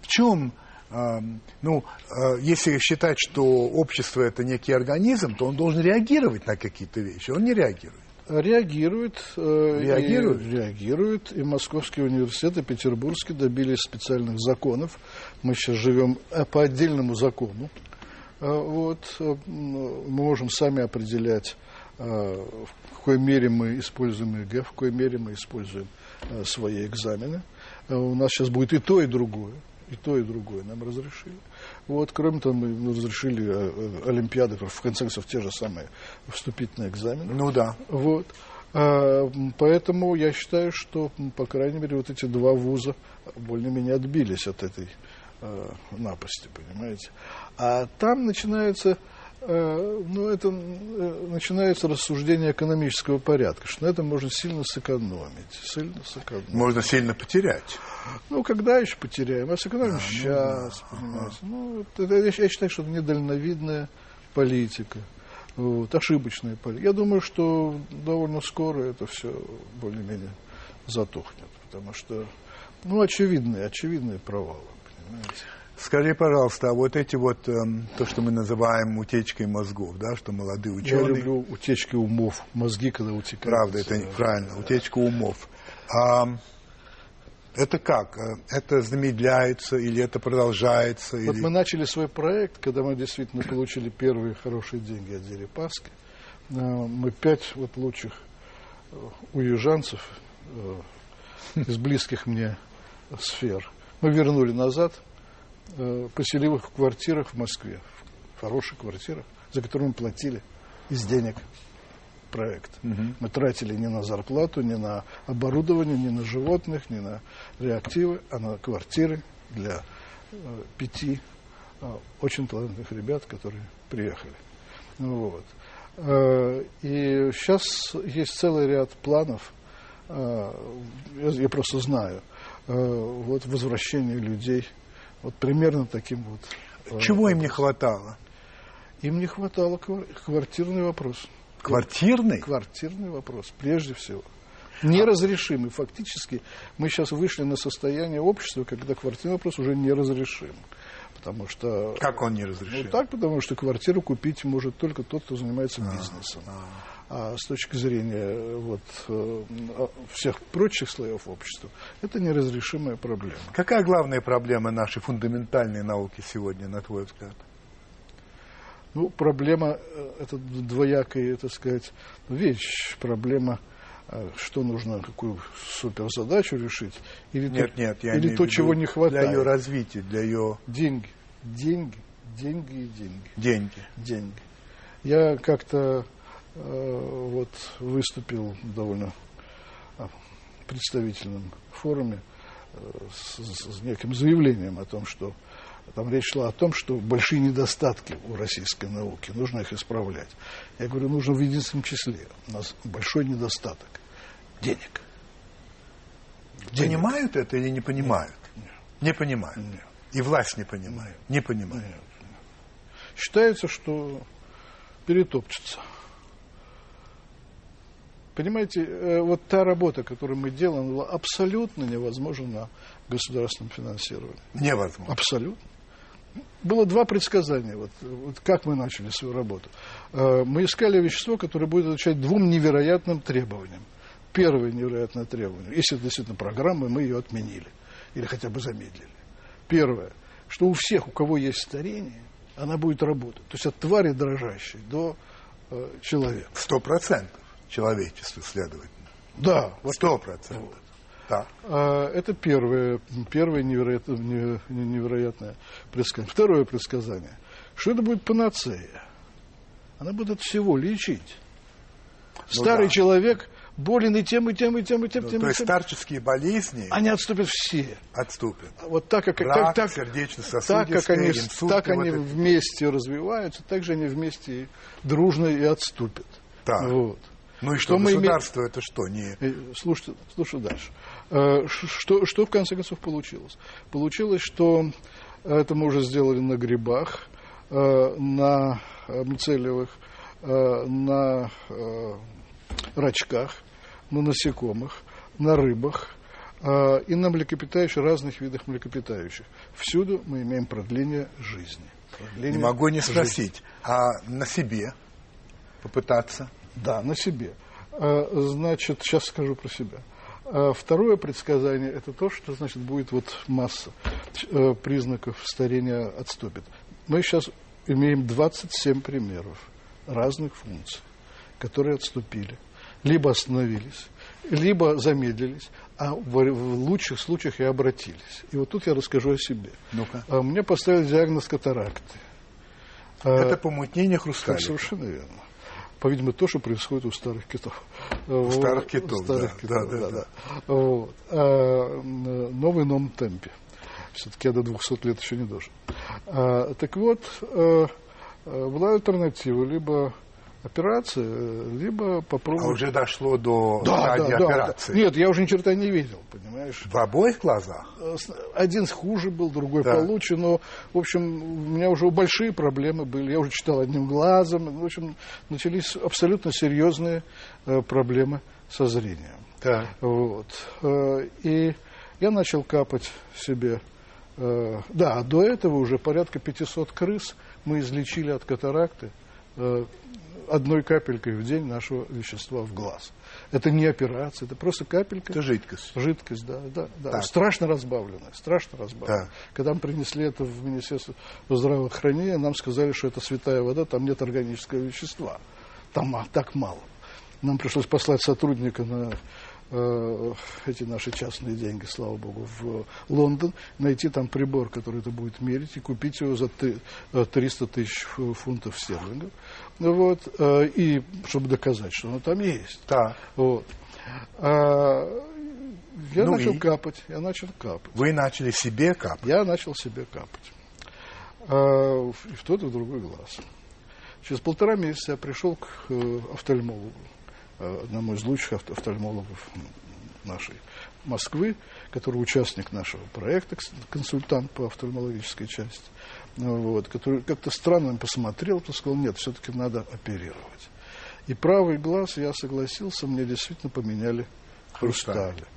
В чем, э, ну, э, если считать, что общество это некий организм, то он должен реагировать на какие-то вещи, он не реагирует. Реагирует. Э, реагирует? И, реагирует. И Московский университет, и Петербургский добились специальных законов. Мы сейчас живем э, по отдельному закону. Э, вот, мы можем сами определять, в какой мере мы используем ЕГЭ, в какой мере мы используем свои экзамены. У нас сейчас будет и то, и другое. И то, и другое нам разрешили. Вот, кроме того, мы разрешили э, Олимпиады, в конце концов, те же самые вступительные экзамены. Ну да. Вот. Поэтому я считаю, что, по крайней мере, вот эти два вуза более-менее отбились от этой э, напасти, понимаете. А там начинается Э, ну, это э, начинается рассуждение экономического порядка, что на этом можно сильно сэкономить. Сильно сэкономить. Можно сильно потерять. Ну, когда еще потеряем? А сэкономим а, сейчас, ну, понимаете. Ага. Ну, это, я, я считаю, что это недальновидная политика. Вот, ошибочная политика. Я думаю, что довольно скоро это все более-менее затухнет, потому что, ну, очевидные, очевидные провалы. Скажи, пожалуйста, а вот эти вот, эм, то, что мы называем утечкой мозгов, да, что молодые ученые... Я люблю утечки умов, мозги, когда утекают. Правда, это правильно, да. утечка умов. А, это как? Э, это замедляется или это продолжается? Вот или... мы начали свой проект, когда мы действительно получили первые хорошие деньги от Дерипаски. Э, мы пять вот лучших э, уезжанцев из близких мне сфер мы вернули назад – Э, поселил их в квартирах в Москве, в хороших квартирах, за которые мы платили из денег проект. Угу. Мы тратили не на зарплату, не на оборудование, не на животных, не на реактивы, а на квартиры для э, пяти э, очень талантливых ребят, которые приехали. Ну, вот. Э, и сейчас есть целый ряд планов, э, я, я просто знаю, вот возвращение людей вот примерно таким вот. Э, Чего им не хватало? Им не хватало квартирный вопрос. Квартирный? Квартирный вопрос, прежде всего. Неразрешимый. Фактически мы сейчас вышли на состояние общества, когда квартирный вопрос уже неразрешим. Потому что... Как он неразрешим? Ну так, потому что квартиру купить может только тот, кто занимается а, бизнесом. А, а. С точки зрения вот, э, всех прочих слоев общества, это неразрешимая проблема. Какая главная проблема нашей фундаментальной науки сегодня, на твой взгляд? Ну, проблема, э, это двоякая, так сказать, вещь. Проблема, что нужно, какую суперзадачу решить, или нет, то, нет, я или то чего не хватает. Для ее развития, для ее... Деньги, деньги, деньги и деньги. Деньги. Деньги. Я как-то Э, вот выступил довольно а, представительном форуме э, с, с неким заявлением о том, что там речь шла о том, что большие недостатки у российской науки, нужно их исправлять. Я говорю, нужно в единственном числе. У нас большой недостаток денег. денег. Понимают это или не понимают? Нет. Не понимают. Нет. И власть не понимает. Нет. Не понимает. Нет. Считается, что перетопчется. Понимаете, э, вот та работа, которую мы делаем, была абсолютно невозможна на государственном финансировании. Невозможно. Абсолютно. Было два предсказания, вот, вот как мы начали свою работу. Э, мы искали вещество, которое будет отвечать двум невероятным требованиям. Первое невероятное требование, если это действительно программа, мы ее отменили или хотя бы замедлили. Первое, что у всех, у кого есть старение, она будет работать. То есть от твари дрожащей до э, человека. Сто процентов человечеству, следовательно. Да. Сто процентов. Вот. Да. А, это первое, первое невероятное, невероятное предсказание. Второе предсказание, что это будет панацея. Она будет от всего лечить. Ну Старый да. человек болен и тем, и тем, и тем, и тем, Ну, тем, то и есть тем. старческие болезни Они отступят все. отступят. Вот так, как, Рак, как, так, так, как они, инсульты, так они вот это. вместе развиваются, так же они вместе дружно и отступят. Так. Вот. Ну и Что что, мы имеем- государство это что, не... Э, Слушайте, слушай дальше. Э, Что, что в конце концов получилось? Получилось, что это мы уже сделали на грибах, э, на э, мицелиевых, э, на э, рачках, на насекомых, на рыбах э, и на млекопитающих, разных видах млекопитающих. Всюду мы имеем продление жизни. Продление Не могу не жизни. спросить, а на себе попытаться? Да, на себе. Значит, сейчас скажу про себя. А, Второе предсказание – это то, что, значит, будет вот масса э, признаков старения отступит. Мы сейчас имеем 27 примеров разных функций, которые отступили, либо остановились, либо замедлились, а в, лучших случаях и обратились. И вот тут я расскажу о себе. Ну-ка. А, Мне поставили диагноз катаракты. А, Это помутнение хрусталика. совершенно верно. По-видимому, то, что происходит у старых китов. У старых китов, старых да, китов, да, да, да. Вот. А, но в ином темпе. Все-таки я до 200 лет еще не дожил. А, так вот, э, была альтернатива. Либо операция, либо А попробовать... уже дошло до да, стадии да, да, операции. да. Нет, я уже ни черта не видел, понимаешь? В обоих глазах? Э, один хуже был, другой Да. получше, но, в общем, у меня уже большие проблемы были. Я уже читал одним глазом. В общем, начались абсолютно серьезные э, проблемы со зрением. Так. Вот. Э, И я начал капать себе. э, Да, до этого уже порядка 500 крыс мы излечили от катаракты э, одной капелькой в день нашего вещества в глаз. Это не операция, это просто капелька. Это жидкость. Жидкость, да, да, да. Так. Страшно разбавленная, страшно разбавленная. Так. Когда мы принесли это в Министерство здравоохранения, нам сказали, что это святая вода, там нет органического вещества. Там ма- так мало. Нам пришлось послать сотрудника на э, эти наши частные деньги, слава богу, в Лондон, найти там прибор, который это будет мерить, и купить его за ты- э, 300 тысяч фу- фунтов стерлингов. Ну Вот, э, и чтобы доказать, что оно там есть. Так. Вот. А, я Ну начал и? капать, я начал капать. Вы начали себе капать. Я начал себе капать. А, и в тот, и в другой глаз. Через полтора месяца я пришел к э, офтальмологу, э, одному из лучших офт- офтальмологов нашей Москвы, который участник нашего проекта, консультант по офтальмологической части, вот, который как-то странно посмотрел, то сказал, нет, все-таки надо оперировать. И правый глаз, я согласился, мне действительно поменяли Хрусталик. хрусталик.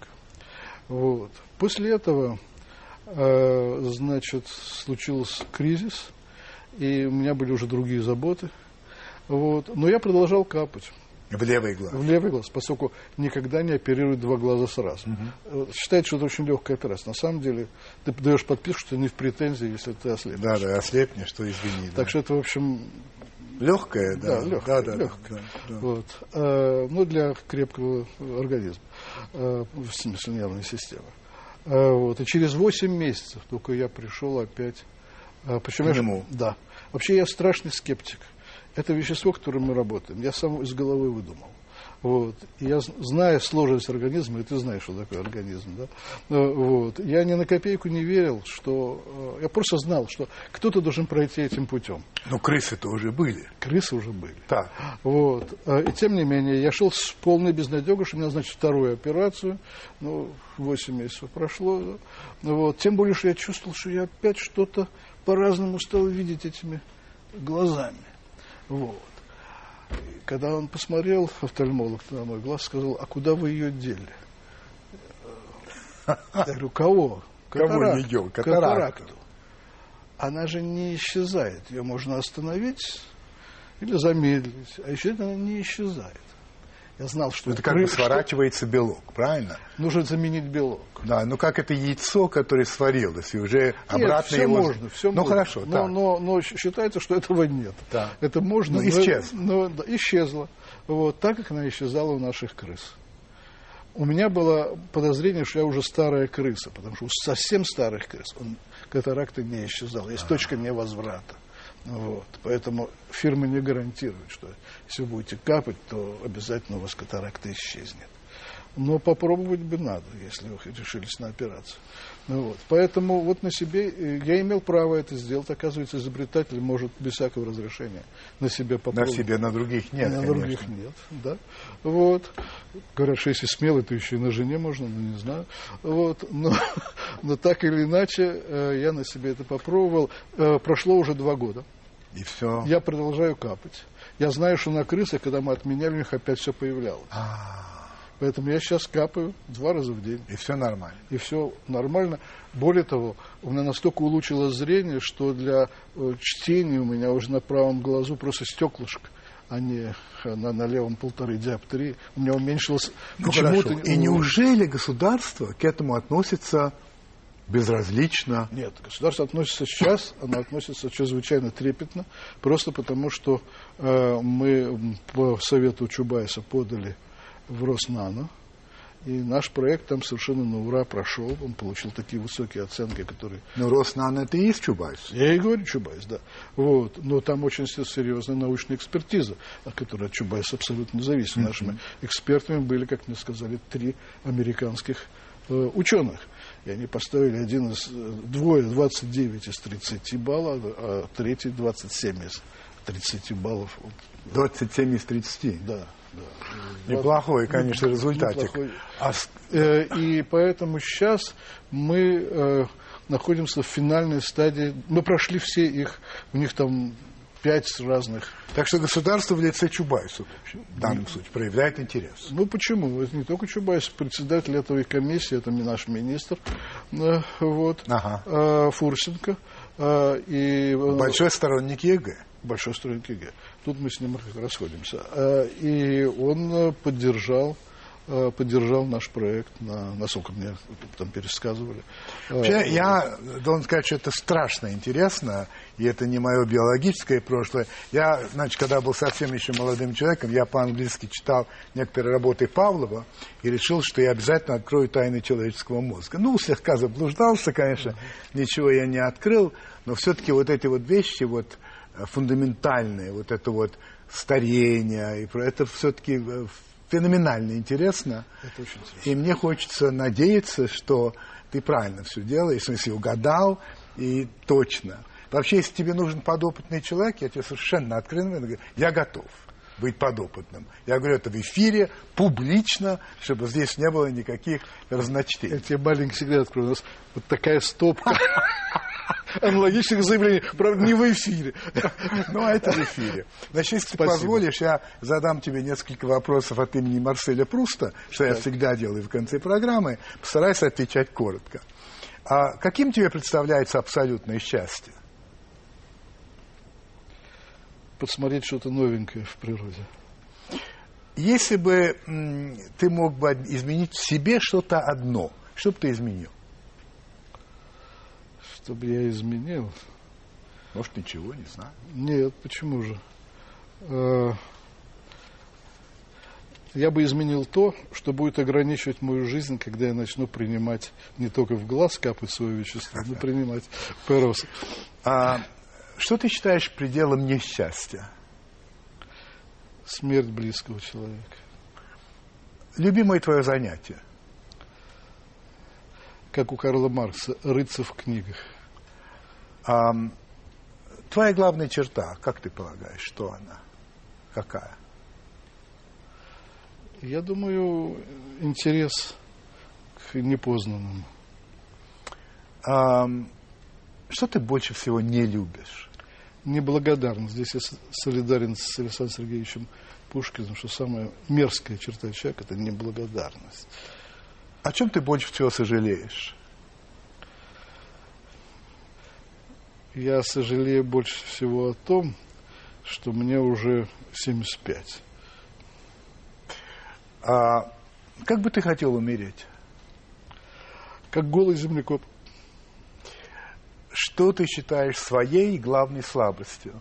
Вот. После этого, э, значит, случился кризис, и у меня были уже другие заботы. Вот. Но я продолжал капать В левый глаз. в левый глаз, поскольку никогда не оперируют два глаза сразу. Э, Считается, что это очень легкая операция. На самом деле, ты подаешь подписку, что ты не в претензии, если ты ослепнешь. Да, да, ослепнешь, что извини. Так что это, в общем, Легкое, да. Да, легкое, да, да, легкое. да, да. Вот. Э, ну, для крепкого организма, э, в смысле нервной системы. Э, вот. И через 8 месяцев только я пришел опять. причем К я нему. Да. Вообще я страшный скептик. Это вещество, которым мы работаем, я сам из головы выдумал. Вот. Я, з- зная сложность организма, и ты знаешь, что такое организм, да? Э, Вот. Я ни на копейку не верил, что... э, Я просто знал, что кто-то должен пройти этим путем. Ну, крысы-то уже были. Крысы уже были. Так. Вот. А, И тем не менее, я шел с полной безнадегой, что у меня, значит, вторую операцию. Ну, 8 месяцев прошло. да. Ну, вот. Тем более, что я чувствовал, что я опять что-то по-разному стал видеть этими глазами. Вот. И когда он посмотрел, офтальмолог, на мой глаз, сказал, а куда вы ее дели? Я говорю, кого? Кого не дел? Катаракту. Она же не исчезает. Ее можно остановить или замедлить. А еще она не исчезает. Я знал, что, Это как бы кры- что сворачивается белок, правильно? нужно заменить белок. Да, ну как это яйцо, которое сварилось, и уже обратно нет, все его... можно, все ну можно. хорошо, но, так. но, но считается, что этого нет. Так. Это можно. Ну, но- исчез. но- да, исчезла. Вот, так, как она исчезала у наших крыс. У меня было подозрение, что я уже старая крыса, потому что у совсем старых крыс он, катаракта не исчезала. Есть точка невозврата. Вот. Поэтому фирмы не гарантируют, что если будете капать, то обязательно у вас катаракта исчезнет. Но попробовать бы надо, если вы решились на операцию. Ну, вот. Поэтому вот на себе э, я имел право это сделать. Оказывается, изобретатель может без всякого разрешения на себе попробовать. На себе, на других нет. На конечно. других нет, да. Вот. Говорят, что если смелый, то еще и на жене можно, но не знаю. Вот. Но, но так или иначе, э, я на себе это попробовал. Э, прошло уже два года. И все. Я продолжаю капать. Я знаю, что на крысах, когда мы отменяли, у них опять все появлялось. А, Поэтому я сейчас капаю два раза в день. И все нормально. И все нормально. Более того, у меня настолько улучшилось зрение, что для э, чтения у меня уже на правом глазу просто стеклышко, а не на, на левом полторы диоптрии. У меня уменьшилось Ну, почему-то... И неужели государство к этому относится безразлично? Нет, государство относится сейчас, оно относится чрезвычайно трепетно, просто потому что э, мы по совету Чубайса подали в Роснано, и наш проект там совершенно на ура прошел, он получил такие высокие оценки, которые... Ну, Роснано это и есть Чубайс. Я и говорю Чубайс, да. Вот. Но там очень серьезная научная экспертиза, от которой от Чубайса абсолютно зависит. Нашими экспертами были, как мне сказали, три американских э, ученых. И они поставили один из, э, двое 29 из 30 баллов, а третий 27 из 30 баллов. 27 из 30. Да, да. Неплохой, конечно, результатик. Неплохой. А Э, И поэтому сейчас мы э, находимся в финальной стадии. Мы прошли все их, у них там пять разных. Так что государство в лице Чубайса в данном случае проявляет интерес. Ну почему? Это не только Чубайс, председатель этой комиссии, это не наш министр, э, вот, Ага. э, Фурсенко. э, И, Большой сторонник ЕГЭ. большой сторонник ЕГЭ. Тут мы с ним расходимся. Э, И он э, поддержал э, поддержал наш проект, на, насколько мне там пересказывали. Вообще, я должен сказать, что это страшно интересно, и это не мое биологическое прошлое. Я, значит, когда был совсем еще молодым человеком, я по-английски читал некоторые работы Павлова и решил, что я обязательно открою тайны человеческого мозга. Ну, слегка заблуждался, конечно, ничего я не открыл, но все-таки вот эти вот вещи, вот э, фундаментальные, вот это вот старение, и это все-таки феноменально интересно. Это очень интересно. И мне хочется надеяться, что ты правильно все делаешь, в смысле угадал и точно. Вообще, если тебе нужен подопытный человек, я тебе совершенно откровенно говорю, я готов быть подопытным. Я говорю это в эфире, публично, чтобы здесь не было никаких Я разночтений. тебе маленький секрет открою. У нас вот такая стопка аналогичных заявлений. Правда, не в эфире. Ну, а это в эфире. Значит, если ты Спасибо. позволишь, я задам тебе несколько вопросов от имени Марселя Пруста, что я всегда делаю в конце программы. Постарайся отвечать коротко. А каким тебе представляется абсолютное счастье? Подсмотреть что-то новенькое в природе. Если бы ты мог бы изменить в себе что-то одно, что бы ты изменил? Чтобы я изменил. Может, ничего, не знаю. Нет, почему же? Э, Я бы изменил то, что будет ограничивать мою жизнь, когда я начну принимать не только в глаз капать свое вещество, но принимать перос. А что ты считаешь пределом несчастья? Смерть близкого человека. Любимое твое занятие? Как у Карла Маркса, рыться в книгах. А, твоя главная черта, как ты полагаешь, что она? Какая? Я думаю, интерес к непознанному. А, что ты больше всего не любишь? Неблагодарность. Здесь я солидарен с Александром Сергеевичем Пушкиным, что самая мерзкая черта человека – это неблагодарность. О чем ты больше всего сожалеешь? Я сожалею больше всего о том, что мне уже 75. А, как бы ты хотел умереть? Как голый землекоп. Что ты считаешь своей главной слабостью?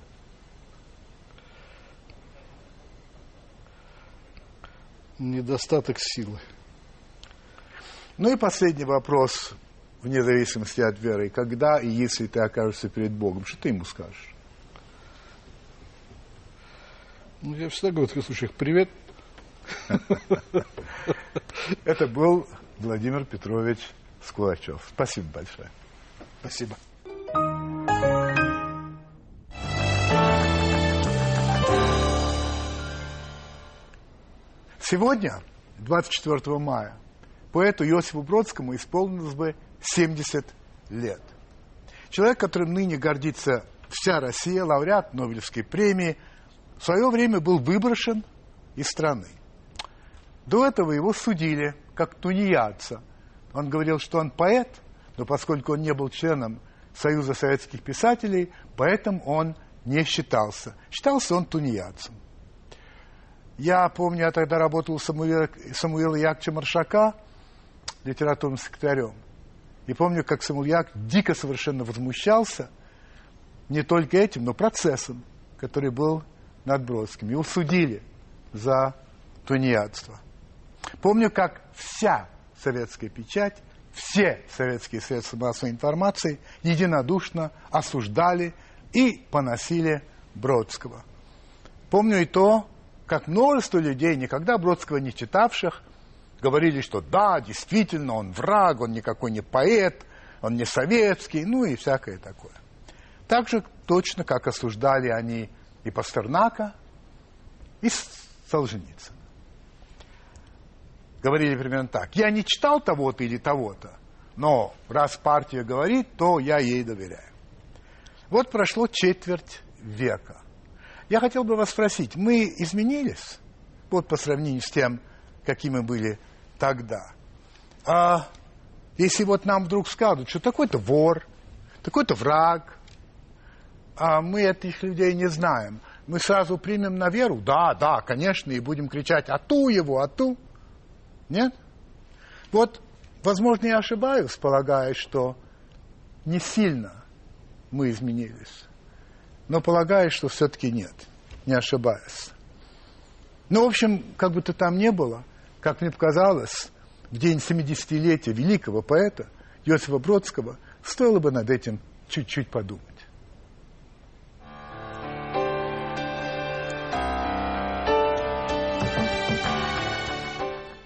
Недостаток силы. Ну и последний вопрос, вне зависимости от веры. Когда и если ты окажешься перед Богом, что ты ему скажешь? Ну, я всегда говорю в таких случаях «привет». Это был Владимир Петрович Скулачев. Спасибо большое. Спасибо. Сегодня, 24 мая, поэту Иосифу Бродскому исполнилось бы 70 лет. Человек, которым ныне гордится вся Россия, лауреат Нобелевской премии, в свое время был выброшен из страны. До этого его судили как тунеядца. Он говорил, что он поэт, но поскольку он не был членом Союза советских писателей, поэтому он не считался. Считался он тунеядцем. Я помню, я тогда работал у Самуила, Самуила Яковлевича Маршака литературным секретарем. И помню, как Самуил Як дико совершенно возмущался не только этим, но процессом, который был над Бродским. Его судили за тунеядство. Помню, как вся советская печать, все советские средства массовой информации единодушно осуждали и поносили Бродского. Помню и то, как множество людей, никогда Бродского не читавших, говорили, что да, действительно, он враг, он никакой не поэт, он не советский, ну и всякое такое. Так же точно, как осуждали они и Пастернака, и Солженицына. Говорили примерно так. Я не читал того-то или того-то, но раз партия говорит, то я ей доверяю. Вот прошло четверть века. Я хотел бы вас спросить, мы изменились? Вот по сравнению с тем, какими мы были тогда. А если вот нам вдруг скажут, что такой-то вор, такой-то враг, а мы этих людей не знаем, мы сразу примем на веру, да, да, конечно, и будем кричать, а ту его, а ту. Нет? Вот, возможно, я ошибаюсь, полагая, что не сильно мы изменились. Но полагаю, что все-таки нет, не ошибаюсь. Ну, в общем, как бы то там ни было, как мне показалось, в день 70-летия великого поэта Иосифа Бродского стоило бы над этим чуть-чуть подумать.